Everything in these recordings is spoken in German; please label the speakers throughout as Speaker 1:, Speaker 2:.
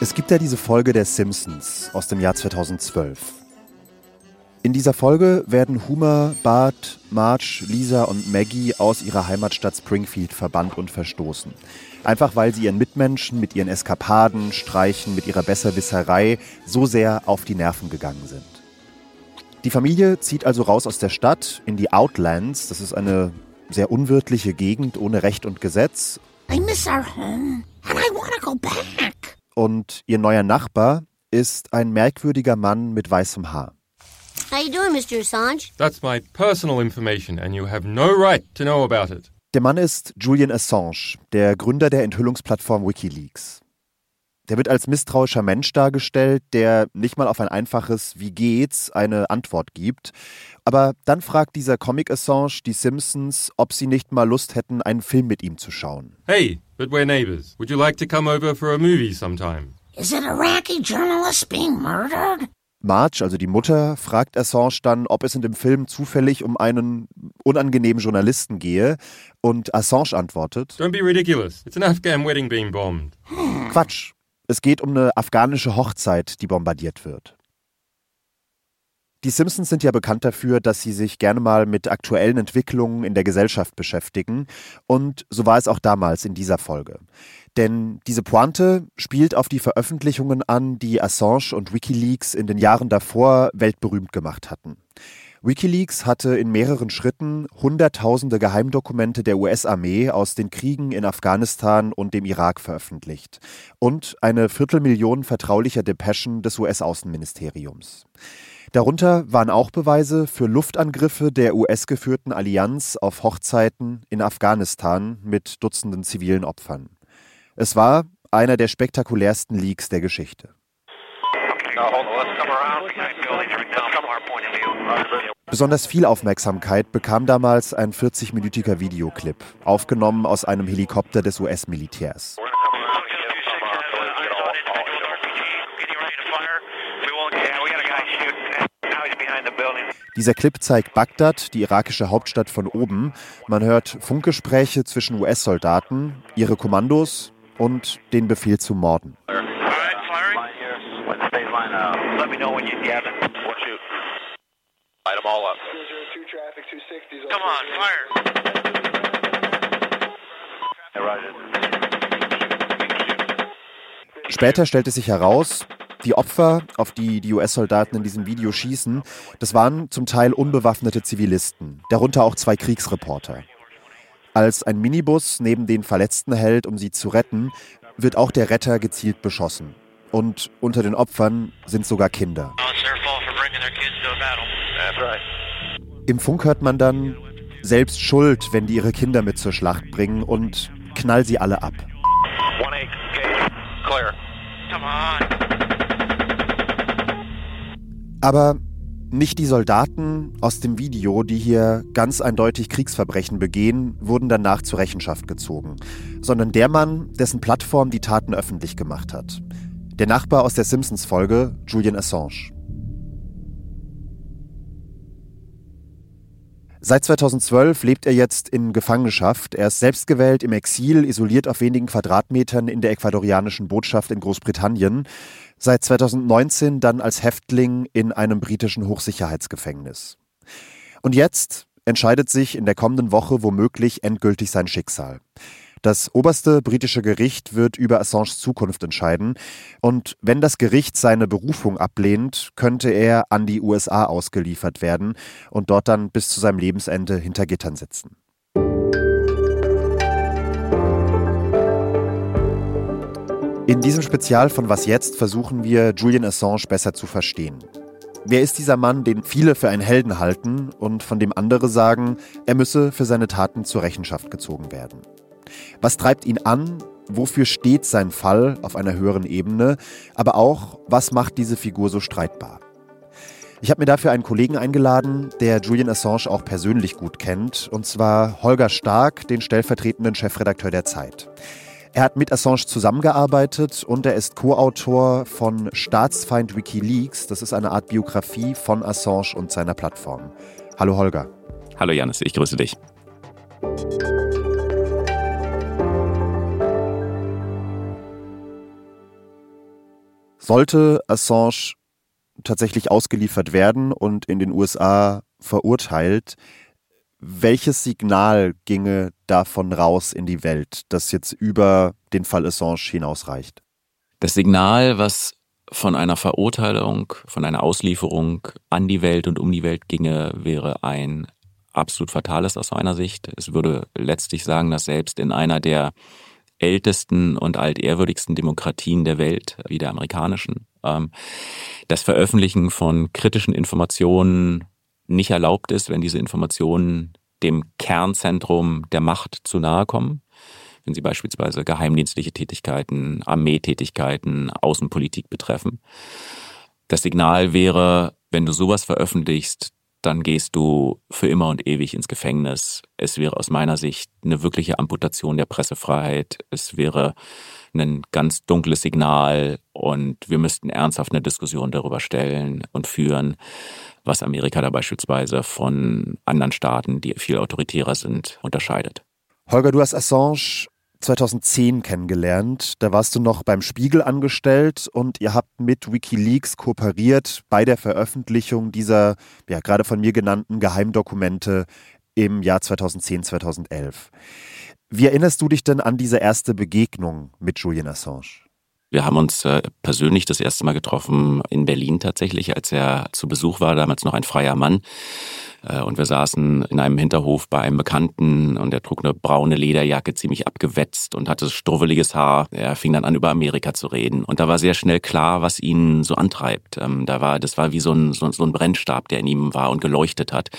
Speaker 1: Es gibt ja diese Folge der Simpsons aus dem Jahr 2012. In dieser Folge werden Homer, Bart, Marge, Lisa und Maggie aus ihrer Heimatstadt Springfield verbannt und verstoßen. Einfach weil sie ihren Mitmenschen mit ihren Eskapaden, Streichen, mit ihrer Besserwisserei so sehr auf die Nerven gegangen sind. Die Familie zieht also raus aus der Stadt in die Outlands. Das ist eine sehr unwirtliche Gegend ohne Recht und Gesetz.
Speaker 2: I miss our home and I want to go back.
Speaker 1: Und ihr neuer Nachbar ist ein merkwürdiger Mann mit weißem Haar.
Speaker 3: How you doing, Mr. Assange?
Speaker 4: That's my personal information and you have no right to know about it.
Speaker 1: Der Mann ist Julian Assange, der Gründer der Enthüllungsplattform Wikileaks. Der wird als misstrauischer Mensch dargestellt, der nicht mal auf ein einfaches Wie geht's eine Antwort gibt. Aber dann fragt dieser Comic Assange die Simpsons, ob sie nicht mal Lust hätten, einen Film mit ihm zu schauen.
Speaker 4: Hey, but we're neighbors. Would you like to come over for a movie sometime?
Speaker 2: Is it Iraqi journalist being murdered?
Speaker 1: Marge, also die Mutter, fragt Assange dann, ob es in dem Film zufällig um einen unangenehmen Journalisten gehe. Und Assange antwortet:
Speaker 4: Don't be ridiculous. It's an Afghan wedding being bombed.
Speaker 1: Quatsch. Es geht um eine afghanische Hochzeit, die bombardiert wird. Die Simpsons sind ja bekannt dafür, dass sie sich gerne mal mit aktuellen Entwicklungen in der Gesellschaft beschäftigen. Und so war es auch damals in dieser Folge. Denn diese Pointe spielt auf die Veröffentlichungen an, die Assange und Wikileaks in den Jahren davor weltberühmt gemacht hatten. Wikileaks hatte in mehreren Schritten Hunderttausende Geheimdokumente der US-Armee aus den Kriegen in Afghanistan und dem Irak veröffentlicht und eine Viertelmillion vertraulicher Depeschen des US-Außenministeriums. Darunter waren auch Beweise für Luftangriffe der US-geführten Allianz auf Hochzeiten in Afghanistan mit Dutzenden zivilen Opfern. Es war einer der spektakulärsten Leaks der Geschichte. Besonders viel Aufmerksamkeit bekam damals ein 40-minütiger Videoclip, aufgenommen aus einem Helikopter des US-Militärs. Dieser Clip zeigt Bagdad, die irakische Hauptstadt von oben. Man hört Funkgespräche zwischen US-Soldaten, ihre Kommandos und den Befehl zu morden. Später stellte sich heraus, die Opfer, auf die die US-Soldaten in diesem Video schießen, das waren zum Teil unbewaffnete Zivilisten, darunter auch zwei Kriegsreporter. Als ein Minibus neben den Verletzten hält, um sie zu retten, wird auch der Retter gezielt beschossen. Und unter den Opfern sind sogar Kinder. Im Funk hört man dann, selbst schuld, wenn die ihre Kinder mit zur Schlacht bringen und knall sie alle ab. Aber nicht die Soldaten aus dem Video, die hier ganz eindeutig Kriegsverbrechen begehen, wurden danach zur Rechenschaft gezogen, sondern der Mann, dessen Plattform die Taten öffentlich gemacht hat. Der Nachbar aus der Simpsons-Folge, Julian Assange. Seit 2012 lebt er jetzt in Gefangenschaft. Er ist selbstgewählt im Exil, isoliert auf wenigen Quadratmetern in der ecuadorianischen Botschaft in Großbritannien. Seit 2019 dann als Häftling in einem britischen Hochsicherheitsgefängnis. Und jetzt entscheidet sich in der kommenden Woche womöglich endgültig sein Schicksal. Das oberste britische Gericht wird über Assanges Zukunft entscheiden. Und wenn das Gericht seine Berufung ablehnt, könnte er an die USA ausgeliefert werden und dort dann bis zu seinem Lebensende hinter Gittern sitzen. In diesem Spezial von Was jetzt versuchen wir, Julian Assange besser zu verstehen. Wer ist dieser Mann, den viele für einen Helden halten und von dem andere sagen, er müsse für seine Taten zur Rechenschaft gezogen werden? Was treibt ihn an? Wofür steht sein Fall auf einer höheren Ebene? Aber auch, was macht diese Figur so streitbar? Ich habe mir dafür einen Kollegen eingeladen, der Julian Assange auch persönlich gut kennt, und zwar Holger Stark, den stellvertretenden Chefredakteur der Zeit. Er hat mit Assange zusammengearbeitet und er ist Co-Autor von Staatsfeind Wikileaks. Das ist eine Art Biografie von Assange und seiner Plattform. Hallo Holger.
Speaker 5: Hallo Janis, ich grüße dich.
Speaker 1: Sollte Assange tatsächlich ausgeliefert werden und in den USA verurteilt, welches Signal ginge davon raus in die Welt, das jetzt über den Fall Assange hinausreicht?
Speaker 5: Das Signal, was von einer Verurteilung, von einer Auslieferung an die Welt und um die Welt ginge, wäre ein absolut fatales aus meiner Sicht. Es würde letztlich sagen, dass selbst in einer der ältesten und altehrwürdigsten Demokratien der Welt, wie der amerikanischen, ähm, das Veröffentlichen von kritischen Informationen nicht erlaubt ist, wenn diese Informationen dem Kernzentrum der Macht zu nahe kommen. Wenn sie beispielsweise geheimdienstliche Tätigkeiten, Armeetätigkeiten, Außenpolitik betreffen. Das Signal wäre, wenn du sowas veröffentlichst, dann gehst du für immer und ewig ins Gefängnis. Es wäre aus meiner Sicht eine wirkliche Amputation der Pressefreiheit. Es wäre ein ganz dunkles Signal und wir müssten ernsthaft eine Diskussion darüber stellen und führen, was Amerika da beispielsweise von anderen Staaten, die viel autoritärer sind, unterscheidet.
Speaker 1: Holger, du hast Assange 2010 kennengelernt. Da warst du noch beim Spiegel angestellt und ihr habt mit Wikileaks kooperiert bei der Veröffentlichung dieser, ja, gerade von mir genannten Geheimdokumente im Jahr 2010, 2011. Wie erinnerst du dich denn an diese erste Begegnung mit Julian Assange?
Speaker 5: Wir haben uns äh, persönlich das erste Mal getroffen in Berlin tatsächlich, als er zu Besuch war, damals noch ein freier Mann. Äh, und wir saßen in einem Hinterhof bei einem Bekannten und er trug eine braune Lederjacke, ziemlich abgewetzt und hatte struweliges Haar. Er fing dann an, über Amerika zu reden. Und da war sehr schnell klar, was ihn so antreibt. Ähm, da war, das war wie so ein, so, so ein Brennstab, der in ihm war und geleuchtet hat.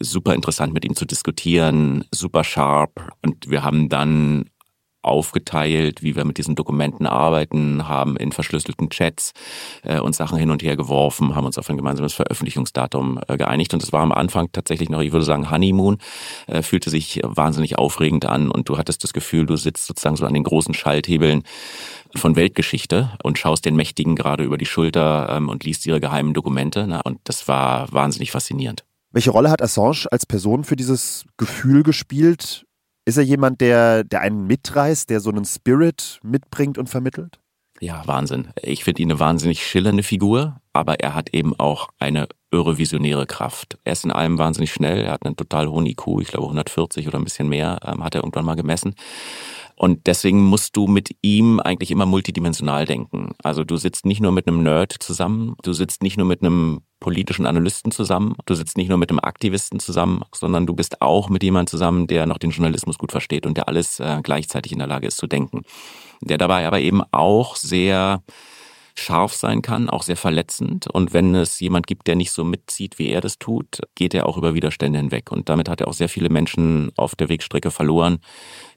Speaker 5: Super interessant mit ihm zu diskutieren, super sharp. Und wir haben dann aufgeteilt, wie wir mit diesen Dokumenten arbeiten, haben in verschlüsselten Chats äh, uns Sachen hin und her geworfen, haben uns auf ein gemeinsames Veröffentlichungsdatum äh, geeinigt. Und es war am Anfang tatsächlich noch, ich würde sagen, Honeymoon, äh, fühlte sich wahnsinnig aufregend an und du hattest das Gefühl, du sitzt sozusagen so an den großen Schalthebeln von Weltgeschichte und schaust den Mächtigen gerade über die Schulter ähm, und liest ihre geheimen Dokumente. Na, und das war wahnsinnig faszinierend.
Speaker 1: Welche Rolle hat Assange als Person für dieses Gefühl gespielt, ist er jemand, der, der einen mitreißt, der so einen Spirit mitbringt und vermittelt?
Speaker 5: Ja, Wahnsinn. Ich finde ihn eine wahnsinnig schillernde Figur, aber er hat eben auch eine irre visionäre Kraft. Er ist in allem wahnsinnig schnell, er hat einen total hohen IQ, ich glaube 140 oder ein bisschen mehr, ähm, hat er irgendwann mal gemessen. Und deswegen musst du mit ihm eigentlich immer multidimensional denken. Also du sitzt nicht nur mit einem Nerd zusammen, du sitzt nicht nur mit einem politischen Analysten zusammen, du sitzt nicht nur mit einem Aktivisten zusammen, sondern du bist auch mit jemandem zusammen, der noch den Journalismus gut versteht und der alles äh, gleichzeitig in der Lage ist zu denken. Der dabei aber eben auch sehr scharf sein kann, auch sehr verletzend. Und wenn es jemand gibt, der nicht so mitzieht, wie er das tut, geht er auch über Widerstände hinweg. Und damit hat er auch sehr viele Menschen auf der Wegstrecke verloren,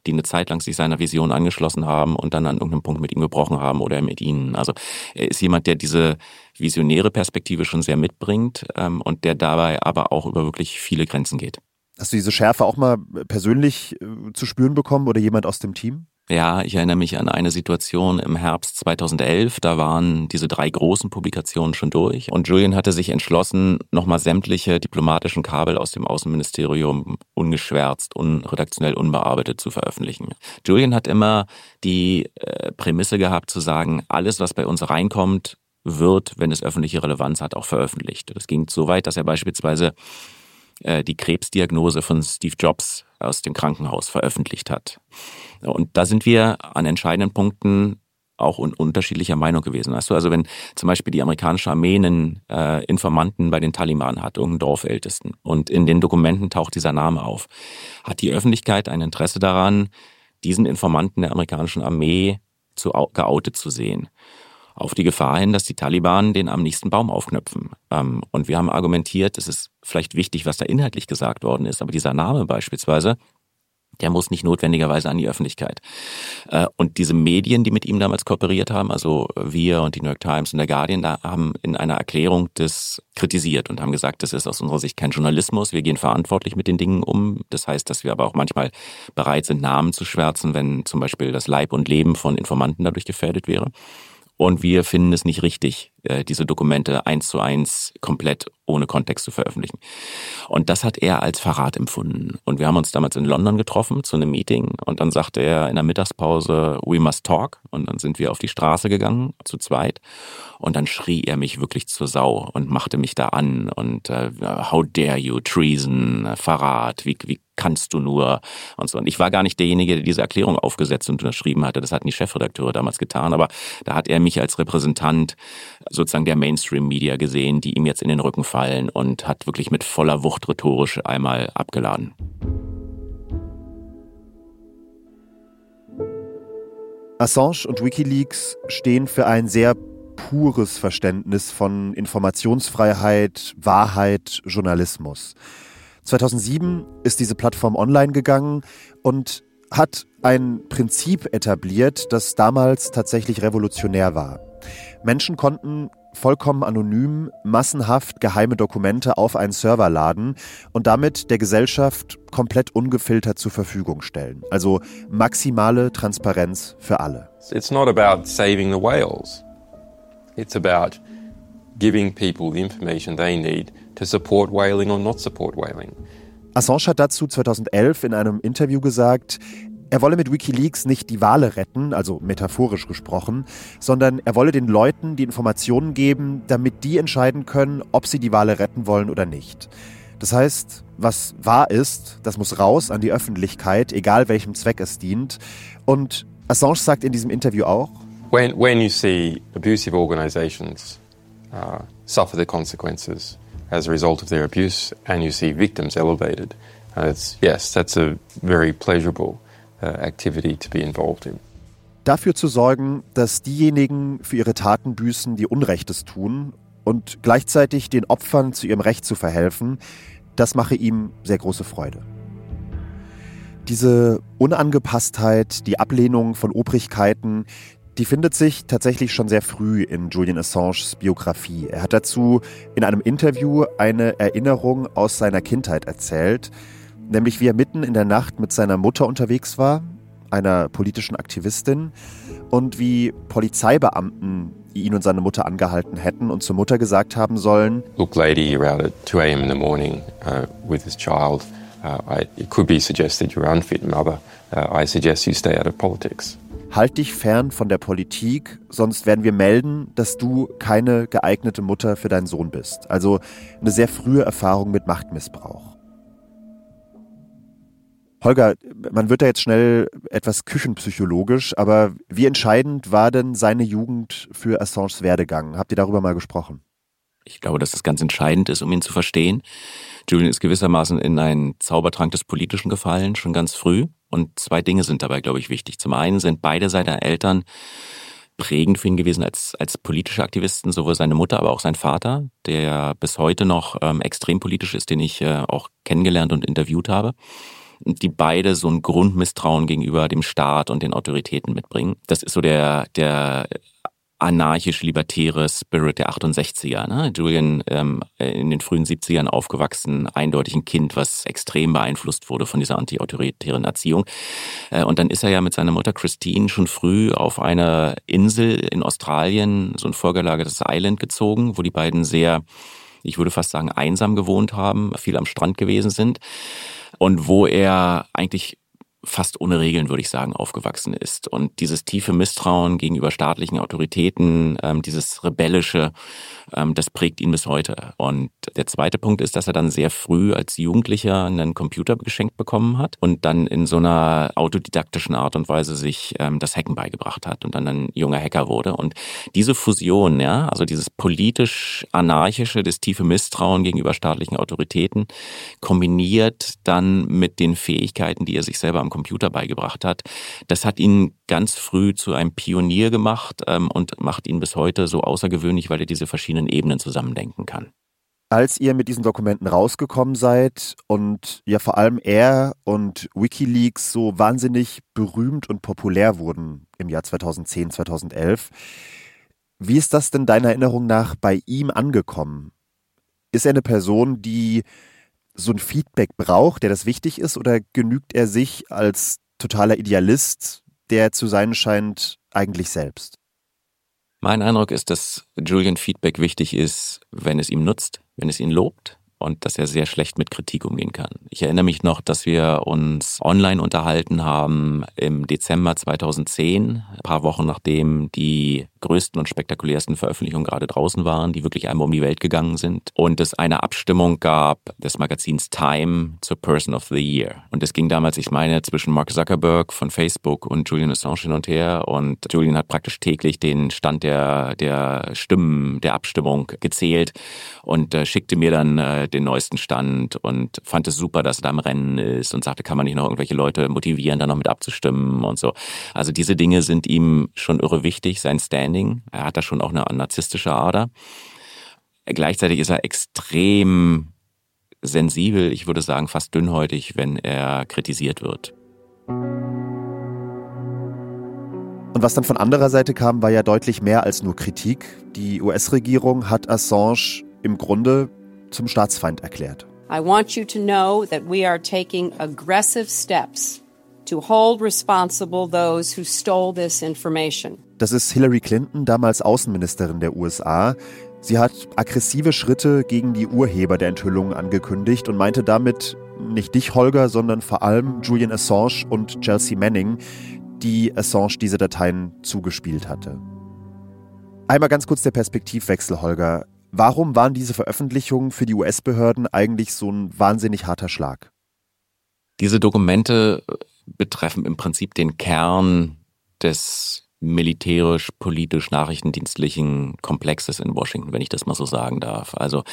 Speaker 5: die eine Zeit lang sich seiner Vision angeschlossen haben und dann an irgendeinem Punkt mit ihm gebrochen haben oder mit ihnen. Also er ist jemand, der diese visionäre Perspektive schon sehr mitbringt ähm, und der dabei aber auch über wirklich viele Grenzen geht.
Speaker 1: Hast du diese Schärfe auch mal persönlich äh, zu spüren bekommen oder jemand aus dem Team?
Speaker 5: Ja, ich erinnere mich an eine Situation im Herbst 2011. Da waren diese drei großen Publikationen schon durch und Julian hatte sich entschlossen, nochmal sämtliche diplomatischen Kabel aus dem Außenministerium ungeschwärzt, unredaktionell unbearbeitet zu veröffentlichen. Julian hat immer die äh, Prämisse gehabt zu sagen, alles, was bei uns reinkommt, wird, wenn es öffentliche Relevanz hat, auch veröffentlicht. Das ging so weit, dass er beispielsweise äh, die Krebsdiagnose von Steve Jobs aus dem Krankenhaus veröffentlicht hat. Und da sind wir an entscheidenden Punkten auch un unterschiedlicher Meinung gewesen. Weißt du, also wenn zum Beispiel die amerikanische Armee einen äh, Informanten bei den Taliban hat, irgendeinen Dorfältesten, und in den Dokumenten taucht dieser Name auf, hat die Öffentlichkeit ein Interesse daran, diesen Informanten der amerikanischen Armee zu geoutet zu sehen auf die Gefahr hin, dass die Taliban den am nächsten Baum aufknöpfen. Ähm, und wir haben argumentiert, es ist vielleicht wichtig, was da inhaltlich gesagt worden ist, aber dieser Name beispielsweise, der muss nicht notwendigerweise an die Öffentlichkeit. Äh, und diese Medien, die mit ihm damals kooperiert haben, also wir und die New York Times und der Guardian, da haben in einer Erklärung das kritisiert und haben gesagt, das ist aus unserer Sicht kein Journalismus. Wir gehen verantwortlich mit den Dingen um. Das heißt, dass wir aber auch manchmal bereit sind, Namen zu schwärzen, wenn zum Beispiel das Leib und Leben von Informanten dadurch gefährdet wäre. Und wir finden es nicht richtig, diese Dokumente eins zu eins komplett ohne Kontext zu veröffentlichen. Und das hat er als Verrat empfunden. Und wir haben uns damals in London getroffen zu einem Meeting und dann sagte er in der Mittagspause, we must talk. Und dann sind wir auf die Straße gegangen, zu zweit. Und dann schrie er mich wirklich zur Sau und machte mich da an und äh, how dare you, treason, Verrat, wie, wie kannst du nur und so. Und ich war gar nicht derjenige, der diese Erklärung aufgesetzt und unterschrieben hatte. Das hatten die Chefredakteure damals getan. Aber da hat er mich als Repräsentant sozusagen der Mainstream-Media gesehen, die ihm jetzt in den Rücken fallen und hat wirklich mit voller Wucht rhetorisch einmal abgeladen.
Speaker 1: Assange und Wikileaks stehen für ein sehr pures Verständnis von Informationsfreiheit, Wahrheit, Journalismus. 2007 ist diese Plattform online gegangen und hat ein Prinzip etabliert, das damals tatsächlich revolutionär war. Menschen konnten vollkommen anonym massenhaft geheime Dokumente auf einen Server laden und damit der Gesellschaft komplett ungefiltert zur Verfügung stellen. Also maximale Transparenz für alle.
Speaker 6: It's not about saving the whales. It's about giving people the information they need to support whaling or not support whaling.
Speaker 1: Assange hat dazu 2011 in einem Interview gesagt, er wolle mit Wikileaks nicht die Wale retten, also metaphorisch gesprochen, sondern er wolle den Leuten die Informationen geben, damit die entscheiden können, ob sie die Wale retten wollen oder nicht. Das heißt, was wahr ist, das muss raus an die Öffentlichkeit, egal welchem Zweck es dient. Und Assange sagt in diesem Interview auch,
Speaker 6: When, when you see abusive organizations uh, suffer the consequences as a result of their abuse and you see victims elevated, uh, it's, yes, that's a very pleasurable activity to be involved in.
Speaker 1: Dafür zu sorgen, dass diejenigen für ihre Taten büßen, die Unrechtes tun und gleichzeitig den Opfern zu ihrem Recht zu verhelfen, das mache ihm sehr große Freude. Diese Unangepasstheit, die Ablehnung von Obrigkeiten, die findet sich tatsächlich schon sehr früh in Julian Assanges Biografie. Er hat dazu in einem Interview eine Erinnerung aus seiner Kindheit erzählt, nämlich wie er mitten in der Nacht mit seiner Mutter unterwegs war, einer politischen Aktivistin, und wie Polizeibeamten ihn und seine Mutter angehalten hätten und zur Mutter gesagt haben sollen,
Speaker 6: Look, lady, you're out at 2 a.m. in the morning uh, with this child. Uh, I, it could be suggested you're unfit mother. Uh, I suggest you stay out of politics.
Speaker 1: Halt dich fern von der Politik, sonst werden wir melden, dass du keine geeignete Mutter für deinen Sohn bist. Also eine sehr frühe Erfahrung mit Machtmissbrauch. Holger, man wird da jetzt schnell etwas küchenpsychologisch, aber wie entscheidend war denn seine Jugend für Assanges Werdegang? Habt ihr darüber mal gesprochen?
Speaker 5: Ich glaube, dass das ganz entscheidend ist, um ihn zu verstehen. Julian ist gewissermaßen in einen Zaubertrank des Politischen gefallen, schon ganz früh. Und zwei Dinge sind dabei, glaube ich, wichtig. Zum einen sind beide seiner Eltern prägend für ihn gewesen als, als politische Aktivisten, sowohl seine Mutter, aber auch sein Vater, der bis heute noch ähm, extrem politisch ist, den ich äh, auch kennengelernt und interviewt habe die beide so ein Grundmisstrauen gegenüber dem Staat und den Autoritäten mitbringen. Das ist so der, der anarchisch-libertäre Spirit der 68er. Ne? Julian ähm, in den frühen 70ern aufgewachsen, eindeutig ein Kind, was extrem beeinflusst wurde von dieser antiautoritären Erziehung. Äh, und dann ist er ja mit seiner Mutter Christine schon früh auf eine Insel in Australien, so ein vorgelagertes Island gezogen, wo die beiden sehr, ich würde fast sagen, einsam gewohnt haben, viel am Strand gewesen sind. Und wo er eigentlich fast ohne Regeln, würde ich sagen, aufgewachsen ist. Und dieses tiefe Misstrauen gegenüber staatlichen Autoritäten, ähm, dieses rebellische, ähm, das prägt ihn bis heute. Und der zweite Punkt ist, dass er dann sehr früh als Jugendlicher einen Computer geschenkt bekommen hat und dann in so einer autodidaktischen Art und Weise sich ähm, das Hacken beigebracht hat und dann ein junger Hacker wurde. Und diese Fusion, ja, also dieses politisch-anarchische, das tiefe Misstrauen gegenüber staatlichen Autoritäten, kombiniert dann mit den Fähigkeiten, die er sich selber am Computer beigebracht hat, das hat ihn ganz früh zu einem Pionier gemacht ähm, und macht ihn bis heute so außergewöhnlich, weil er diese verschiedenen Ebenen zusammendenken kann
Speaker 1: als ihr mit diesen Dokumenten rausgekommen seid und ja vor allem er und Wikileaks so wahnsinnig berühmt und populär wurden im Jahr 2010, 2011, wie ist das denn deiner Erinnerung nach bei ihm angekommen? Ist er eine Person, die so ein Feedback braucht, der das wichtig ist, oder genügt er sich als totaler Idealist, der zu sein scheint, eigentlich selbst?
Speaker 5: Mein Eindruck ist, dass Julian Feedback wichtig ist, wenn es ihm nutzt, wenn es ihn lobt und dass er sehr schlecht mit Kritik umgehen kann. Ich erinnere mich noch, dass wir uns online unterhalten haben im Dezember 2010, ein paar Wochen nachdem die größten und spektakulärsten Veröffentlichungen gerade draußen waren, die wirklich einmal um die Welt gegangen sind. Und es eine Abstimmung gab des Magazins Time zur Person of the Year. Und es ging damals, ich meine, zwischen Mark Zuckerberg von Facebook und Julian Assange hin und her. Und Julian hat praktisch täglich den Stand der, der Stimmen, der Abstimmung gezählt und äh, schickte mir dann äh, den neuesten Stand und fand es super, dass er da im Rennen ist und sagte, kann man nicht noch irgendwelche Leute motivieren, da noch mit abzustimmen und so. Also diese Dinge sind ihm schon irre wichtig, sein Standing. Er hat da schon auch eine narzisstische Ader. Gleichzeitig ist er extrem sensibel, ich würde sagen fast dünnhäutig, wenn er kritisiert wird.
Speaker 1: Und was dann von anderer Seite kam, war ja deutlich mehr als nur Kritik. Die US-Regierung hat Assange im Grunde zum Staatsfeind erklärt.
Speaker 7: I want you to know that we are taking aggressive steps to hold responsible those who stole this information.
Speaker 1: Das ist Hillary Clinton, damals Außenministerin der USA. Sie hat aggressive Schritte gegen die Urheber der Enthüllungen angekündigt und meinte damit nicht dich, Holger, sondern vor allem Julian Assange und Chelsea Manning, die Assange diese Dateien zugespielt hatte. Einmal ganz kurz der Perspektivwechsel, Holger. Warum waren diese Veröffentlichungen für die US-Behörden eigentlich so ein wahnsinnig harter Schlag?
Speaker 5: Diese Dokumente betreffen im Prinzip den Kern des militärisch-politisch-nachrichtendienstlichen Komplexes in Washington, wenn ich das mal so sagen darf. Also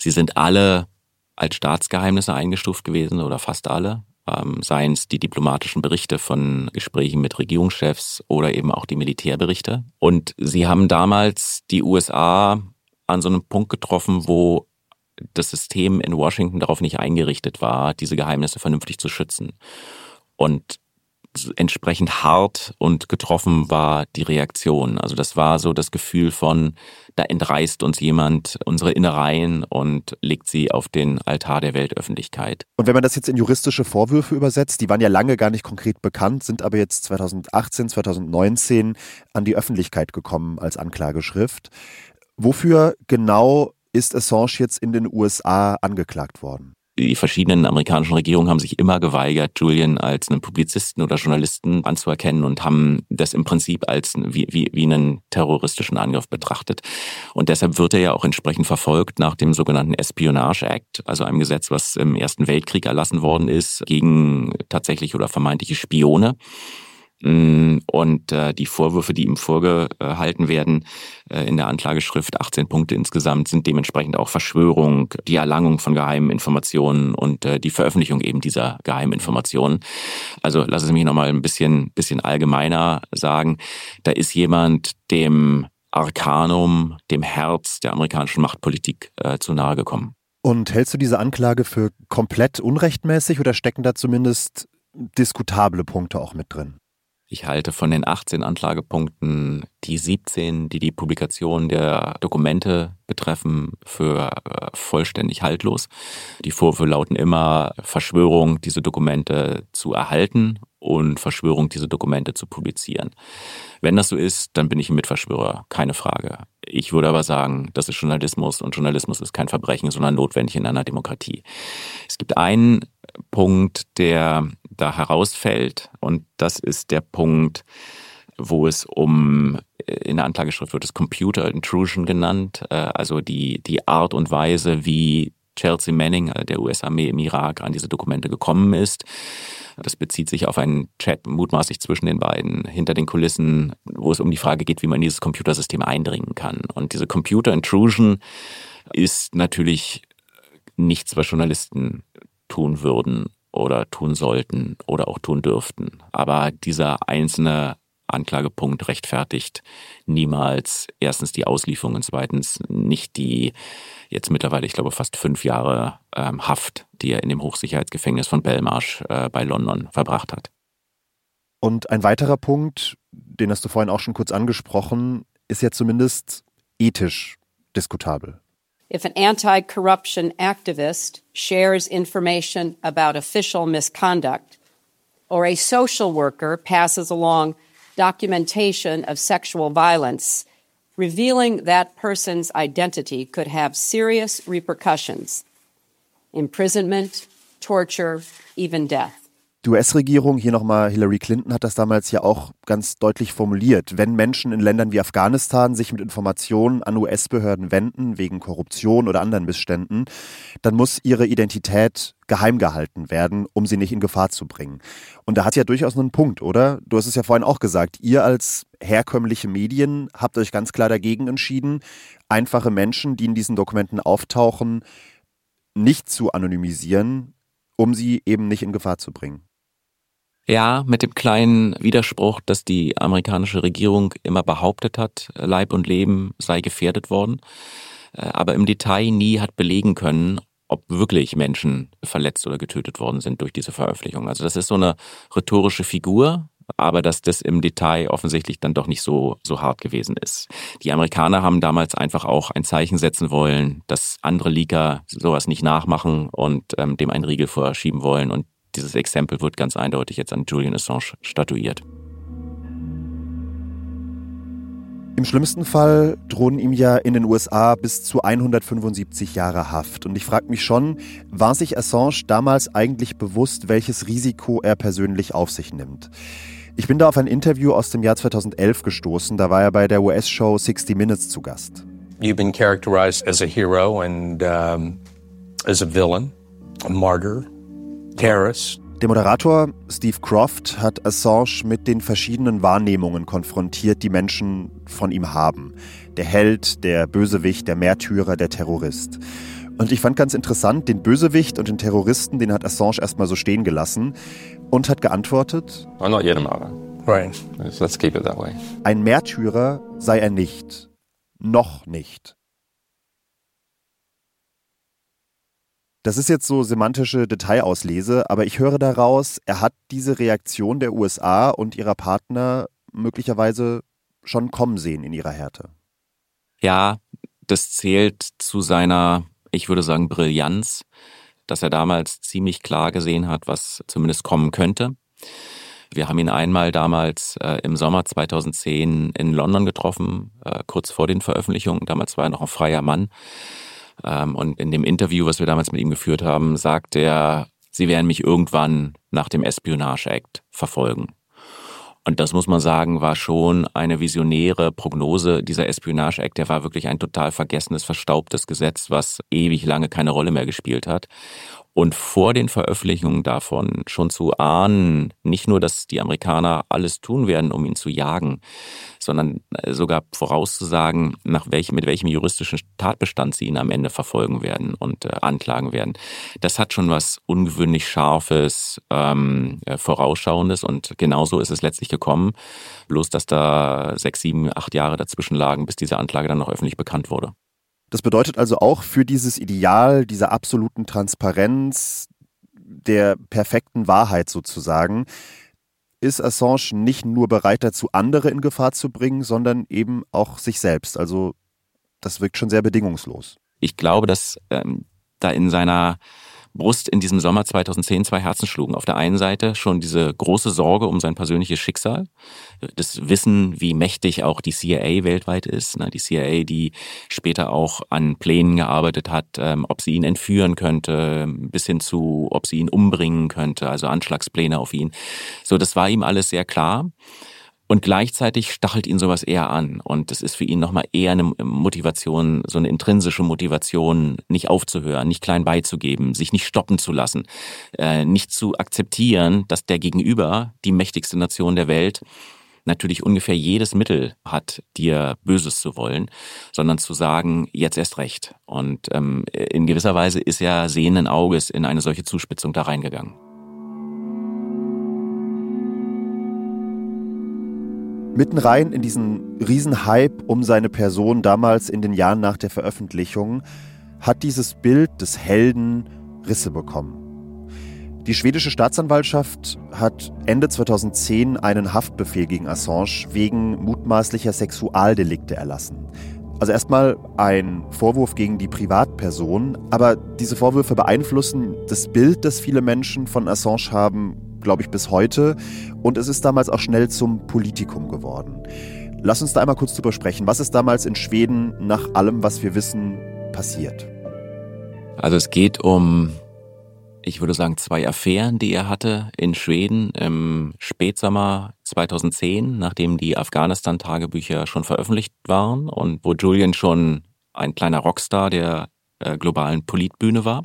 Speaker 5: sie sind alle als Staatsgeheimnisse eingestuft gewesen oder fast alle. Ähm, seien es die diplomatischen Berichte von Gesprächen mit Regierungschefs oder eben auch die Militärberichte. Und sie haben damals die USA an so einem Punkt getroffen, wo das System in Washington darauf nicht eingerichtet war, diese Geheimnisse vernünftig zu schützen. Und entsprechend hart und getroffen war die Reaktion. Also das war so das Gefühl von, da entreißt uns jemand unsere Innereien und legt sie auf den Altar der Weltöffentlichkeit.
Speaker 1: Und wenn man das jetzt in juristische Vorwürfe übersetzt, die waren ja lange gar nicht konkret bekannt, sind aber jetzt 2018, 2019 an die Öffentlichkeit gekommen als Anklageschrift. Wofür genau ist Assange jetzt in den USA angeklagt worden?
Speaker 5: Die verschiedenen amerikanischen Regierungen haben sich immer geweigert, Julian als einen Publizisten oder Journalisten anzuerkennen und haben das im Prinzip als wie, wie, wie einen terroristischen Angriff betrachtet. Und deshalb wird er ja auch entsprechend verfolgt nach dem sogenannten Espionage Act, also einem Gesetz, was im Ersten Weltkrieg erlassen worden ist gegen tatsächlich oder vermeintliche Spione. Mm, und äh, die Vorwürfe, die ihm vorgehalten werden äh, in der Anklageschrift, 18 Punkte insgesamt, sind dementsprechend auch Verschwörung, die Erlangung von geheimen Informationen und äh, die Veröffentlichung eben dieser geheimen Informationen. Also lassen Sie mich nochmal ein bisschen, bisschen allgemeiner sagen. Da ist jemand, dem Arkanum, dem Herz der amerikanischen Machtpolitik äh, zu nahe gekommen.
Speaker 1: Und hältst du diese Anklage für komplett unrechtmäßig oder stecken da zumindest diskutable Punkte auch mit drin?
Speaker 5: Ich halte von den 18 Anklagepunkten die 17, die die Publikation der Dokumente betreffen, für äh, vollständig haltlos. Die Vorwürfe lauten immer Verschwörung, diese Dokumente zu erhalten und Verschwörung, diese Dokumente zu publizieren. Wenn das so ist, dann bin ich ein Mitverschwörer, keine Frage. Ich würde aber sagen, das ist Journalismus und Journalismus ist kein Verbrechen, sondern notwendig in einer Demokratie. Es gibt einen Punkt, der da herausfällt. Und das ist der Punkt, wo es um, äh, in der Anklageschrift wird es Computer Intrusion genannt, äh, also die, die Art und Weise, wie Chelsea Manning, äh, der US-Armee im Irak, an diese Dokumente gekommen ist. Das bezieht sich auf einen Chat mutmaßlich zwischen den beiden hinter den Kulissen, wo es um die Frage geht, wie man in dieses Computersystem eindringen kann. Und diese Computer Intrusion ist natürlich nichts, was Journalisten tun würden oder tun sollten oder auch tun dürften. Aber dieser einzelne Anklagepunkt rechtfertigt niemals erstens die Auslieferung und zweitens nicht die jetzt mittlerweile, ich glaube, fast fünf Jahre ähm, Haft, die er in dem Hochsicherheitsgefängnis von Belmarsh äh, bei London verbracht hat.
Speaker 1: Und ein weiterer Punkt, den hast du vorhin auch schon kurz angesprochen, ist ja zumindest ethisch diskutabel.
Speaker 7: If an anti corruption activist shares information about official misconduct, or a social worker passes along documentation of sexual violence, revealing that person's identity could have serious repercussions imprisonment, torture, even death.
Speaker 1: Die US-Regierung, hier nochmal Hillary Clinton hat das damals ja auch ganz deutlich formuliert. Wenn Menschen in Ländern wie Afghanistan sich mit Informationen an US-Behörden wenden, wegen Korruption oder anderen Missständen, dann muss ihre Identität geheim gehalten werden, um sie nicht in Gefahr zu bringen. Und da hat ja durchaus einen Punkt, oder? Du hast es ja vorhin auch gesagt, ihr als herkömmliche Medien habt euch ganz klar dagegen entschieden, einfache Menschen, die in diesen Dokumenten auftauchen, nicht zu anonymisieren, um sie eben nicht in Gefahr zu bringen.
Speaker 5: Ja, mit dem kleinen Widerspruch, dass die amerikanische Regierung immer behauptet hat, Leib und Leben sei gefährdet worden, äh, aber im Detail nie hat belegen können, ob wirklich Menschen verletzt oder getötet worden sind durch diese Veröffentlichung. Also das ist so eine rhetorische Figur, aber dass das im Detail offensichtlich dann doch nicht so, so hart gewesen ist. Die Amerikaner haben damals einfach auch ein Zeichen setzen wollen, dass andere Leaker sowas nicht nachmachen und ähm, dem einen Riegel vorschieben wollen. Und dieses Exempel wird ganz eindeutig jetzt an Julian Assange statuiert.
Speaker 1: Im schlimmsten Fall drohen ihm ja in den USA bis zu 175 Jahre Haft. Und ich frage mich schon, war sich Assange damals eigentlich bewusst, welches Risiko er persönlich auf sich nimmt? Ich bin da auf ein Interview aus dem Jahr 2011 gestoßen, da war er bei der US-Show 60 Minutes zu Gast.
Speaker 8: You've been characterized as a hero and um, as a villain, a martyr, terrorist.
Speaker 1: Der Moderator Steve Croft hat Assange mit den verschiedenen Wahrnehmungen konfrontiert, die Menschen von ihm haben. Der Held, der Bösewicht, der Märtyrer, der Terrorist. Und ich fand ganz interessant, den Bösewicht und den Terroristen, den hat Assange erstmal so stehen gelassen und hat geantwortet:
Speaker 6: I'm not yet a martyr.
Speaker 8: Right.
Speaker 6: Let's keep it that way.
Speaker 1: Ein Märtyrer sei er nicht. Noch nicht. Das ist jetzt so semantische Detailauslese, aber ich höre daraus, er hat diese Reaktion der USA und ihrer Partner möglicherweise schon kommen sehen in ihrer Härte.
Speaker 5: Ja, das zählt zu seiner, ich würde sagen, Brillanz, dass er damals ziemlich klar gesehen hat, was zumindest kommen könnte. Wir haben ihn einmal damals äh, im Sommer 2010 in London getroffen, äh, kurz vor den Veröffentlichungen. Damals war er noch ein freier Mann. Ähm, und in dem Interview, was wir damals mit ihm geführt haben, sagt er, sie werden mich irgendwann nach dem Espionage Act verfolgen. Und das muss man sagen, war schon eine visionäre Prognose. Dieser Espionage Act, der war wirklich ein total vergessenes, verstaubtes Gesetz, was ewig lange keine Rolle mehr gespielt hat und vor den Veröffentlichungen davon schon zu ahnen, nicht nur, dass die Amerikaner alles tun werden, um ihn zu jagen, sondern äh, sogar vorauszusagen, nach welchem, mit welchem juristischen Tatbestand sie ihn am Ende verfolgen werden und äh, anklagen werden. Das hat schon was ungewöhnlich Scharfes, ähm, äh, Vorausschauendes und genauso ist es letztlich gekommen. Bloß, dass da sechs, sieben, acht Jahre dazwischen lagen, bis diese Anklage dann noch öffentlich bekannt wurde.
Speaker 1: Das bedeutet also auch für dieses Ideal dieser absoluten Transparenz, der perfekten Wahrheit sozusagen, ist Assange nicht nur bereit dazu, andere in Gefahr zu bringen, sondern eben auch sich selbst. Also das wirkt schon sehr bedingungslos.
Speaker 5: Ich glaube, dass ähm, da in seiner Brust in diesem Sommer 2010 zwei Herzen schlugen. Auf der einen Seite schon diese große Sorge um sein persönliches Schicksal, das Wissen, wie mächtig auch die CIA weltweit ist. Ne? Die CIA, die später auch an Plänen gearbeitet hat, ähm, ob sie ihn entführen könnte, bis hin zu, ob sie ihn umbringen könnte, also Anschlagspläne auf ihn. So, das war ihm alles sehr klar. Und gleichzeitig stachelt ihn sowas eher an. Und das ist für ihn nochmal eher eine Motivation, so eine intrinsische Motivation, nicht aufzuhören, nicht klein beizugeben, sich nicht stoppen zu lassen, äh, nicht zu akzeptieren, dass der Gegenüber, die mächtigste Nation der Welt, natürlich ungefähr jedes Mittel hat, dir Böses zu wollen, sondern zu sagen, jetzt erst recht. Und ähm, in gewisser Weise ist er sehenden Auges in eine solche Zuspitzung da reingegangen.
Speaker 1: Mitten rein in diesen Riesenhype um seine Person damals in den Jahren nach der Veröffentlichung hat dieses Bild des Helden Risse bekommen. Die schwedische Staatsanwaltschaft hat Ende 2010 einen Haftbefehl gegen Assange wegen mutmaßlicher Sexualdelikte erlassen. Also erstmal ein Vorwurf gegen die Privatperson, aber diese Vorwürfe beeinflussen das Bild, das viele Menschen von Assange haben, glaube ich, bis heute. Und es ist damals auch schnell zum Politikum geworden. Lass uns da einmal kurz drüber sprechen. Was ist damals in Schweden nach allem, was wir wissen, passiert?
Speaker 5: Also es geht um, ich würde sagen, zwei Affären, die er hatte in Schweden im Spätsommer 2010, nachdem die Afghanistan-Tagebücher schon veröffentlicht waren und wo Julian schon ein kleiner Rockstar der äh, globalen Politbühne war.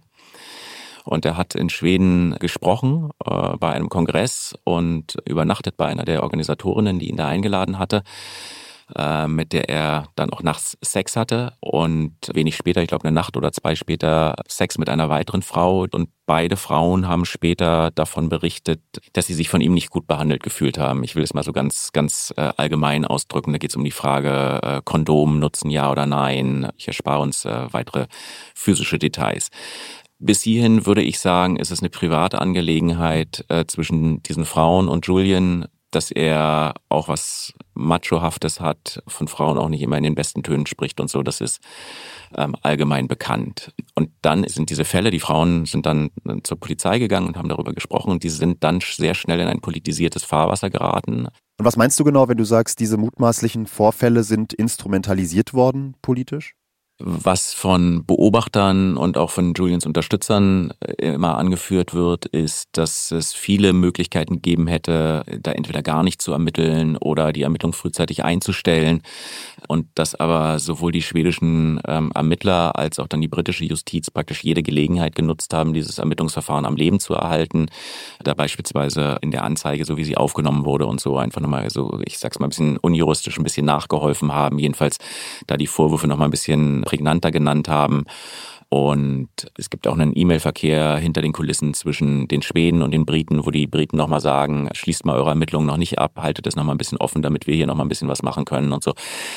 Speaker 5: Und er hat in Schweden gesprochen äh, bei einem Kongress und übernachtet bei einer der Organisatorinnen, die ihn da eingeladen hatte, äh, mit der er dann auch nachts Sex hatte und wenig später, ich glaube eine Nacht oder zwei später, Sex mit einer weiteren Frau. Und beide Frauen haben später davon berichtet, dass sie sich von ihm nicht gut behandelt gefühlt haben. Ich will es mal so ganz, ganz äh, allgemein ausdrücken. Da geht es um die Frage, äh, Kondom nutzen ja oder nein. Ich erspare uns äh, weitere physische Details. Bis hierhin würde ich sagen, ist es eine private Angelegenheit äh, zwischen diesen Frauen und Julian, dass er auch was Machohaftes hat, von Frauen auch nicht immer in den besten Tönen spricht und so. Das ist ähm, allgemein bekannt. Und dann sind diese Fälle, die Frauen sind dann zur Polizei gegangen und haben darüber gesprochen und die sind dann sehr schnell in ein politisiertes Fahrwasser geraten.
Speaker 1: Und was meinst du genau, wenn du sagst, diese mutmaßlichen Vorfälle sind instrumentalisiert worden politisch?
Speaker 5: Was von Beobachtern und auch von Julians Unterstützern äh, immer angeführt wird, ist, dass es viele Möglichkeiten gegeben hätte, da entweder gar nicht zu ermitteln oder die Ermittlung frühzeitig einzustellen. Und dass aber sowohl die schwedischen ähm, Ermittler als auch dann die britische Justiz praktisch jede Gelegenheit genutzt haben, dieses Ermittlungsverfahren am Leben zu erhalten. Da beispielsweise in der Anzeige, so wie sie aufgenommen wurde und so einfach nochmal so, ich sag's mal ein bisschen unjuristisch, ein bisschen nachgeholfen haben. Jedenfalls da die Vorwürfe nochmal ein bisschen prägnanter genannt haben. Und es gibt auch einen E-Mail-Verkehr hinter den Kulissen zwischen den Schweden und den Briten, wo die Briten nochmal sagen, schließt mal eure Ermittlungen noch nicht ab, haltet es nochmal ein bisschen offen, damit wir hier nochmal ein bisschen was machen können und so.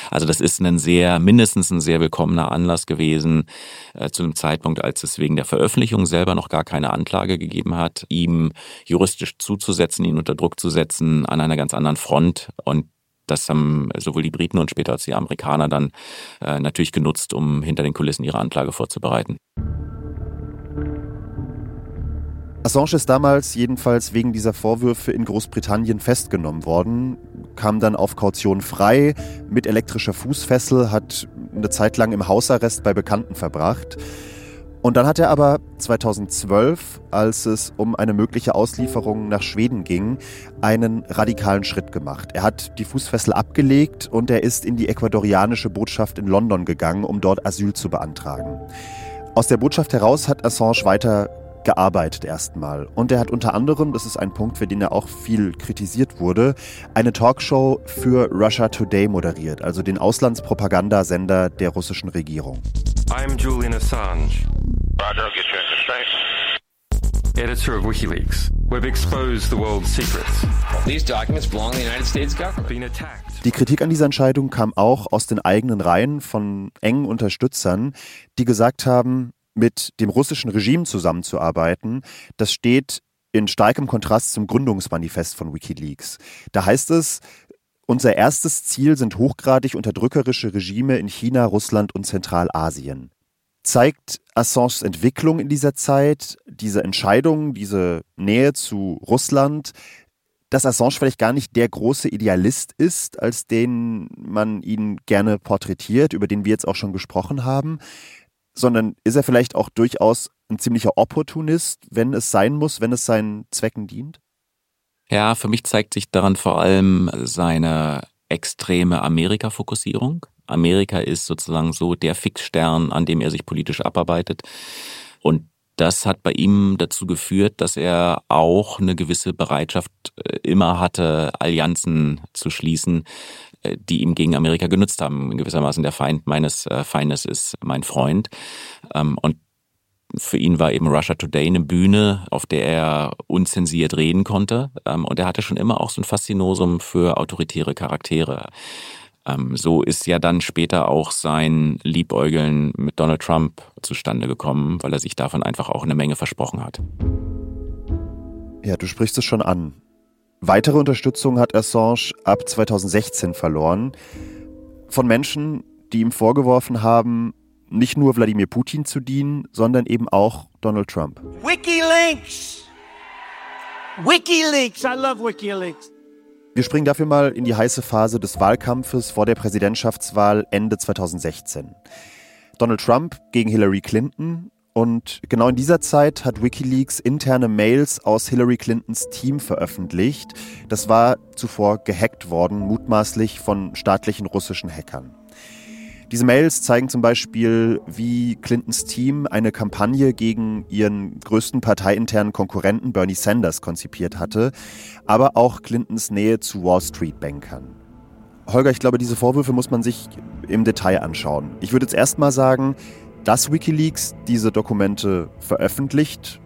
Speaker 5: Also das ist ein sehr, mindestens ein sehr willkommener Anlass gewesen, äh, zu einem Zeitpunkt, als es wegen der Veröffentlichung selber noch gar keine Anklage gegeben hat, ihm juristisch zuzusetzen, ihn unter Druck zu setzen an einer ganz anderen Front. Und das haben sowohl die Briten und später als die Amerikaner dann äh, natürlich genutzt, um hinter den Kulissen ihre Anklage vorzubereiten.
Speaker 1: Assange ist damals jedenfalls wegen dieser Vorwürfe in Großbritannien festgenommen worden, kam dann auf Kaution frei mit elektrischer Fußfessel, hat eine Zeit lang im Hausarrest bei Bekannten verbracht. Und dann hat er aber 2012, als es um eine mögliche Auslieferung nach Schweden ging, einen radikalen Schritt gemacht. Er hat die Fußfessel abgelegt und er ist in die ecuadorianische Botschaft in London gegangen, um dort Asyl zu beantragen. Aus der Botschaft heraus hat Assange weiter gearbeitet erstmal. Und er hat unter anderem, das ist ein Punkt, für den er auch viel kritisiert wurde, eine Talkshow für Russia Today moderiert, also den Auslandspropagandasender der russischen Regierung.
Speaker 9: I'm Julian Assange. Roger, I'll get you into space. Editor of WikiLeaks. We've exposed the world's secrets.
Speaker 10: These documents belong to the United States government.
Speaker 9: Been attacked.
Speaker 1: Die Kritik an dieser Entscheidung kam auch aus den eigenen Reihen von engen Unterstützern, die gesagt haben, mit dem russischen Regime zusammenzuarbeiten, das steht in starkem Kontrast zum Gründungsmanifest von Wikileaks. Da heißt es, unser erstes Ziel sind hochgradig unterdrückerische Regime in China, Russland und Zentralasien. Zeigt Assanges Entwicklung in dieser Zeit, diese Entscheidung, diese Nähe zu Russland, dass Assange vielleicht gar nicht der große Idealist ist, als den man ihn gerne porträtiert, über den wir jetzt auch schon gesprochen haben, sondern ist er vielleicht auch durchaus ein ziemlicher Opportunist, wenn es sein muss, wenn es seinen Zwecken dient?
Speaker 5: Ja, für mich zeigt sich daran vor allem seine extreme Amerika-Fokussierung. Amerika ist sozusagen so der Fixstern, an dem er sich politisch abarbeitet. Und das hat bei ihm dazu geführt, dass er auch eine gewisse Bereitschaft äh, immer hatte, Allianzen zu schließen, äh, die ihm gegen Amerika genutzt haben. In gewissermaßen der Feind meines äh, Feindes ist mein Freund. Ähm, und für ihn war eben Russia Today eine Bühne, auf der er unzensiert reden konnte. Ähm, und er hatte schon immer auch so ein Faszinosum für autoritäre Charaktere. Ähm, so ist ja dann später auch sein Liebäugeln mit Donald Trump zustande gekommen, weil er sich davon einfach auch eine Menge versprochen hat.
Speaker 1: Ja, du sprichst es schon an. Weitere Unterstützung hat Assange ab 2016 verloren. Von Menschen, die ihm vorgeworfen haben, nicht nur Wladimir Putin zu dienen, sondern eben auch Donald Trump.
Speaker 2: WikiLeaks! WikiLeaks! I love WikiLeaks!
Speaker 1: Wir Wir springen dafür mal in die heiße Phase des Wahlkampfes vor der Präsidentschaftswahl Ende 2016. Donald Trump gegen Hillary Clinton und genau in dieser Zeit hat Wikileaks interne Mails aus Hillary Clintons Team veröffentlicht. Das war zuvor gehackt worden, mutmaßlich von staatlichen russischen Hackern. Diese Mails zeigen zum Beispiel, wie Clintons Team eine Kampagne gegen ihren größten parteiinternen Konkurrenten Bernie Sanders konzipiert hatte, aber auch Clintons Nähe zu Wall Street-Bankern. Holger, ich glaube, diese Vorwürfe muss man sich im Detail anschauen. Ich würde jetzt erstmal sagen, dass Wikileaks diese Dokumente veröffentlicht,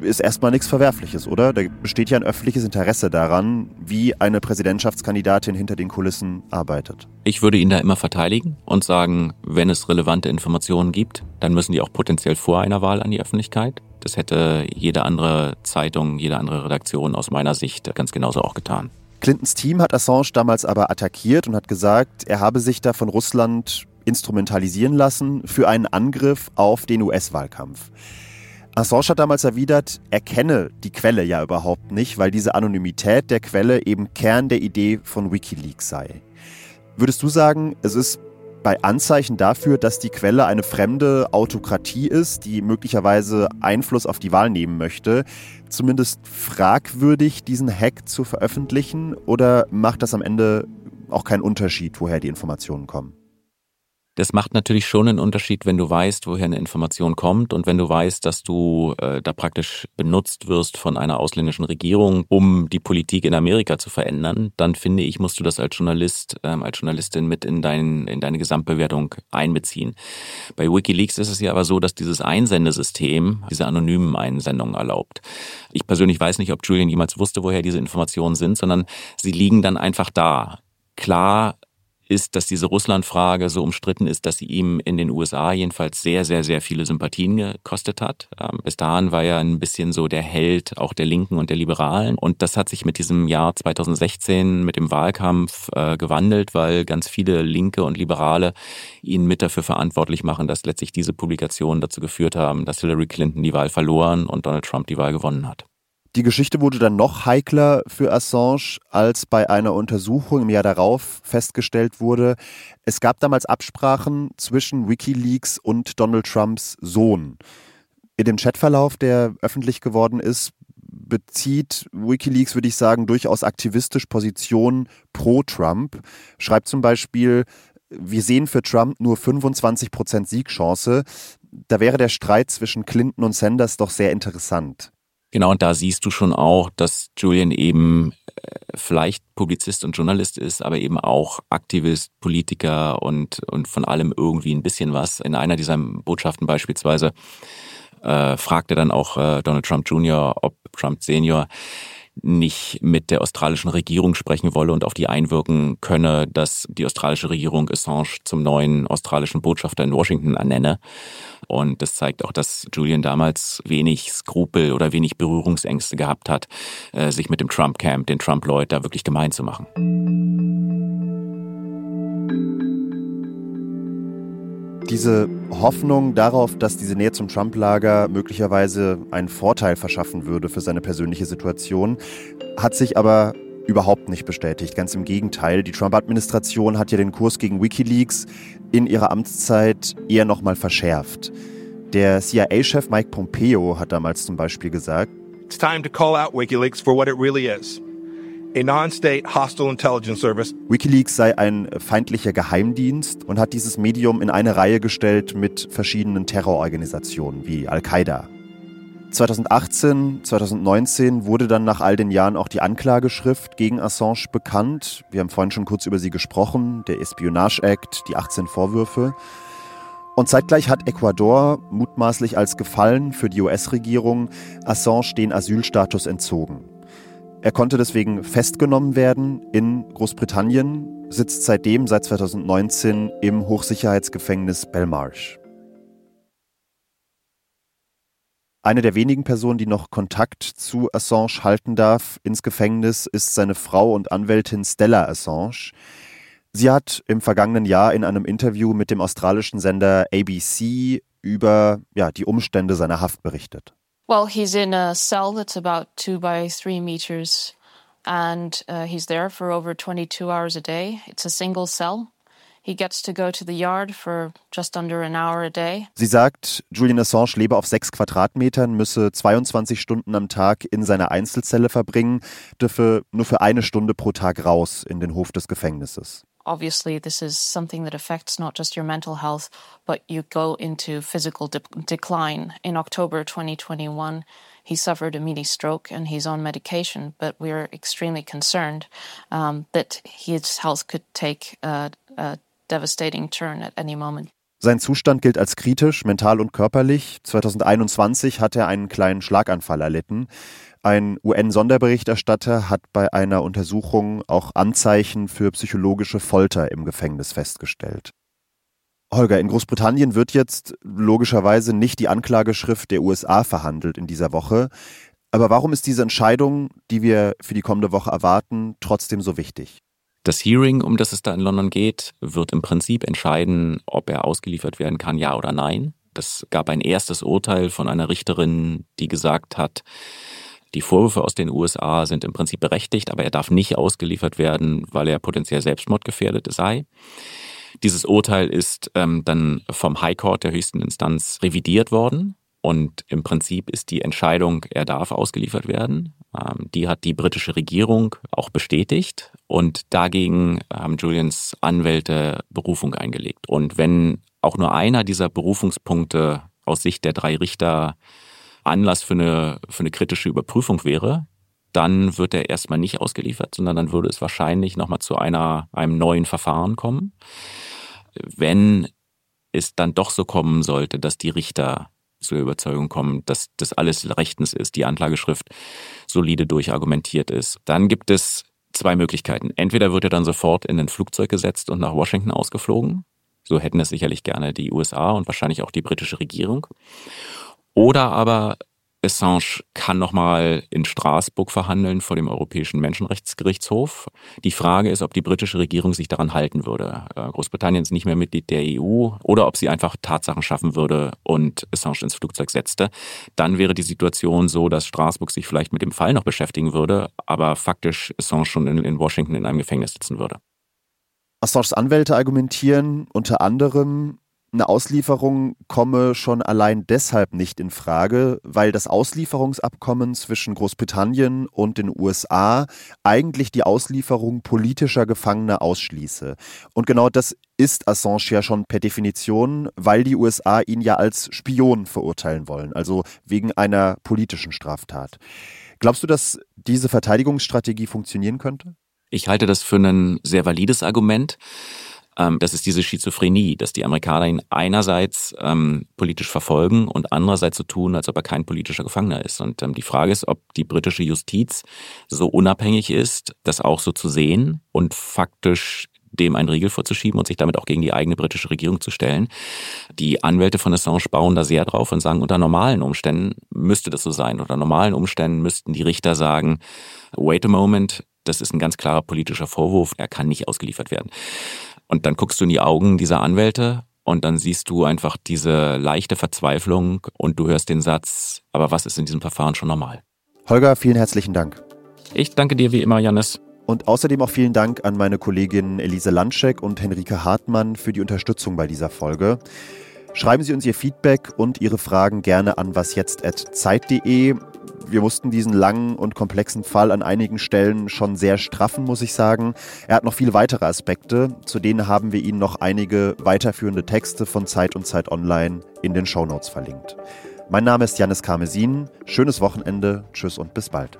Speaker 1: ist erstmal nichts Verwerfliches, oder? Da besteht ja ein öffentliches Interesse daran, wie eine Präsidentschaftskandidatin hinter den Kulissen arbeitet.
Speaker 5: Ich würde ihn da immer verteidigen und sagen, wenn es relevante Informationen gibt, dann müssen die auch potenziell vor einer Wahl an die Öffentlichkeit. Das hätte jede andere Zeitung, jede andere Redaktion aus meiner Sicht ganz genauso auch getan.
Speaker 1: Clintons Team hat Assange damals aber attackiert und hat gesagt, er habe sich da von Russland instrumentalisieren lassen für einen Angriff auf den US-Wahlkampf. Assange hat damals erwidert, er kenne die Quelle ja überhaupt nicht, weil diese Anonymität der Quelle eben Kern der Idee von Wikileaks sei. Würdest du sagen, es ist bei Anzeichen dafür, dass die Quelle eine fremde Autokratie ist, die möglicherweise Einfluss auf die Wahl nehmen möchte, zumindest fragwürdig, diesen Hack zu veröffentlichen? Oder macht das am Ende auch keinen Unterschied, woher die Informationen kommen?
Speaker 5: Das macht natürlich schon einen Unterschied, wenn du weißt, woher eine Information kommt und wenn du weißt, dass du äh, da praktisch benutzt wirst von einer ausländischen Regierung, um die Politik in Amerika zu verändern, dann finde ich, musst du das als Journalist, ähm, als Journalistin mit in, dein, in deine Gesamtbewertung einbeziehen. Bei Wikileaks ist es ja aber so, dass dieses Einsendesystem diese anonymen Einsendungen erlaubt. Ich persönlich weiß nicht, ob Julian jemals wusste, woher diese Informationen sind, sondern sie liegen dann einfach da. Klar ist, dass diese Russland-Frage so umstritten ist, dass sie ihm in den USA jedenfalls sehr, sehr, sehr viele Sympathien gekostet hat. Ähm, bis dahin war er ein bisschen so der Held auch der Linken und der Liberalen. Und das hat sich mit diesem Jahr 2016, mit dem Wahlkampf äh, gewandelt, weil ganz viele Linke und Liberale ihn mit dafür verantwortlich machen, dass letztlich diese Publikationen dazu geführt haben, dass Hillary Clinton die Wahl verloren und Donald Trump die Wahl gewonnen hat.
Speaker 1: Die Geschichte wurde dann noch heikler für Assange, als bei einer Untersuchung im Jahr darauf festgestellt wurde, es gab damals Absprachen zwischen Wikileaks und Donald Trumps Sohn. In dem Chatverlauf, der öffentlich geworden ist, bezieht Wikileaks, würde ich sagen, durchaus aktivistisch Position pro Trump. Schreibt zum Beispiel, wir sehen für Trump nur 25 Prozent Siegchance. Da wäre der Streit zwischen Clinton und Sanders doch sehr interessant.
Speaker 5: Genau, und da siehst du schon auch, dass Julian eben äh, vielleicht Publizist und Journalist ist, aber eben auch Aktivist, Politiker und, und von allem irgendwie ein bisschen was. In einer dieser Botschaften beispielsweise äh, fragte dann auch äh, Donald Trump Jr., ob Trump Senior nicht mit der australischen Regierung sprechen wolle und auf die einwirken könne, dass die australische Regierung Assange zum neuen australischen Botschafter in Washington ernenne. Und das zeigt auch, dass Julian damals wenig Skrupel oder wenig Berührungsängste gehabt hat, äh, sich mit dem Trump-Camp, den Trump-Leuten da wirklich gemein zu machen.
Speaker 1: Diese Hoffnung darauf, dass diese Nähe zum Trump-Lager möglicherweise einen Vorteil verschaffen würde für seine persönliche Situation, hat sich aber überhaupt nicht bestätigt. Ganz im Gegenteil. Die Trump-Administration hat ja den Kurs gegen Wikileaks in ihrer Amtszeit eher nochmal verschärft. Der CIA-Chef Mike Pompeo hat damals zum Beispiel gesagt,
Speaker 11: It's time to call out WikiLeaks for what it really is
Speaker 1: WikiLeaks sei ein feindlicher Geheimdienst und hat dieses Medium in eine Reihe gestellt mit verschiedenen Terrororganisationen wie Al-Qaida. 2018, 2019 wurde dann nach all den Jahren auch die Anklageschrift gegen Assange bekannt. Wir haben vorhin schon kurz über sie gesprochen, der Espionage Act, die 18 Vorwürfe. Und zeitgleich hat Ecuador mutmaßlich als Gefallen für die US-Regierung Assange den Asylstatus entzogen. Er konnte deswegen festgenommen werden in Großbritannien, sitzt seitdem seit 2019 im Hochsicherheitsgefängnis Belmarsh. Eine der wenigen Personen, die noch Kontakt zu Assange halten darf ins Gefängnis, ist seine Frau und Anwältin Stella Assange. Sie hat im vergangenen Jahr in einem Interview mit dem australischen Sender ABC über ja, die Umstände seiner Haft berichtet.
Speaker 12: Well, he's in a cell that's about two by three meters and uh, he's there for over 22 hours a day. It's a single cell. He gets to go to the yard for just under an hour a day.
Speaker 1: Sie sagt, Julian Assange lebe auf sechs Quadratmetern, müsse 22 Stunden am Tag in seiner Einzelzelle verbringen, dürfe nur für eine Stunde pro Tag raus in den Hof des Gefängnisses.
Speaker 12: Obviously, this is something that affects not just your mental health, but you go into physical de decline. In October 2021, he suffered a mini stroke and he's on medication, but we're extremely concerned um, that his health could take a, a devastating turn at any moment.
Speaker 1: Sein Zustand gilt als kritisch, mental und körperlich. 2021 hat er einen kleinen Schlaganfall erlitten. Ein UN-Sonderberichterstatter hat bei einer Untersuchung auch Anzeichen für psychologische Folter im Gefängnis festgestellt. Holger, in Großbritannien wird jetzt logischerweise nicht die Anklageschrift der USA verhandelt in dieser Woche. Aber warum ist diese Entscheidung, die wir für die kommende Woche erwarten, trotzdem so wichtig?
Speaker 5: Das Hearing, um das es da in London geht, wird im Prinzip entscheiden, ob er ausgeliefert werden kann, ja oder nein. Das gab ein erstes Urteil von einer Richterin, die gesagt hat, die Vorwürfe aus den USA sind im Prinzip berechtigt, aber er darf nicht ausgeliefert werden, weil er potenziell selbstmordgefährdet sei. Dieses Urteil ist ähm, dann vom High Court der höchsten Instanz revidiert worden. Und im Prinzip ist die Entscheidung, er darf ausgeliefert werden. Ähm, die hat die britische Regierung auch bestätigt. Und dagegen haben Julians Anwälte Berufung eingelegt. Und wenn auch nur einer dieser Berufungspunkte aus Sicht der drei Richter Anlass für eine, für eine kritische Überprüfung wäre, dann wird er erstmal nicht ausgeliefert, sondern dann würde es wahrscheinlich nochmal zu einer, einem neuen Verfahren kommen. Wenn es dann doch so kommen sollte, dass die Richter zur Überzeugung kommen, dass das alles rechtens ist, die Anklageschrift solide durchargumentiert ist, dann gibt es zwei Möglichkeiten. Entweder wird er dann sofort in ein Flugzeug gesetzt und nach Washington ausgeflogen. So hätten es sicherlich gerne die USA und wahrscheinlich auch die britische Regierung. Oder aber Assange kann nochmal in Straßburg verhandeln vor dem Europäischen Menschenrechtsgerichtshof. Die Frage ist, ob die britische Regierung sich daran halten würde. Äh, Großbritannien ist nicht mehr Mitglied der EU oder ob sie einfach Tatsachen schaffen würde und Assange ins Flugzeug setzte. Dann wäre die Situation so, dass Straßburg sich vielleicht mit dem Fall noch beschäftigen würde, aber faktisch Assange schon in, in Washington in einem Gefängnis sitzen würde.
Speaker 1: Assanges Anwälte argumentieren unter anderem, eine Auslieferung komme schon allein deshalb nicht in Frage, weil das Auslieferungsabkommen zwischen Großbritannien und den USA eigentlich die Auslieferung politischer Gefangener ausschließe. Und genau das ist Assange ja schon per Definition, weil die USA ihn ja als Spion verurteilen wollen, also wegen einer politischen Straftat. Glaubst du, dass diese Verteidigungsstrategie funktionieren könnte?
Speaker 5: Ich halte das für ein sehr valides Argument. Ähm, das ist diese Schizophrenie, dass die Amerikaner ihn einerseits ähm, politisch verfolgen und andererseits so tun, als ob er kein politischer Gefangener ist. Und ähm, die Frage ist, ob die britische Justiz so unabhängig ist, das auch so zu sehen und faktisch dem einen Riegel vorzuschieben und sich damit auch gegen die eigene britische Regierung zu stellen. Die Anwälte von Assange bauen da sehr drauf und sagen, unter normalen Umständen müsste das so sein. Unter normalen Umständen müssten die Richter sagen, wait a moment, das ist ein ganz klarer politischer Vorwurf, er kann nicht ausgeliefert werden. Und dann guckst du in die Augen dieser Anwälte und dann siehst du einfach diese leichte Verzweiflung und du hörst den Satz, aber was ist in diesem Verfahren schon normal?
Speaker 1: Holger, vielen herzlichen Dank.
Speaker 5: Ich danke dir wie immer, Janis.
Speaker 1: Und außerdem auch vielen Dank an meine Kolleginnen Elise Landschek und Henrike Hartmann für die Unterstützung bei dieser Folge. Schreiben Sie uns Ihr Feedback und Ihre Fragen gerne an wasjetzt.zeit.de wir mussten diesen langen und komplexen Fall an einigen Stellen schon sehr straffen, muss ich sagen. Er hat noch viele weitere Aspekte, zu denen haben wir Ihnen noch einige weiterführende Texte von Zeit und Zeit Online in den Shownotes verlinkt. Mein Name ist Janis Karmesin. Schönes Wochenende, tschüss und bis bald.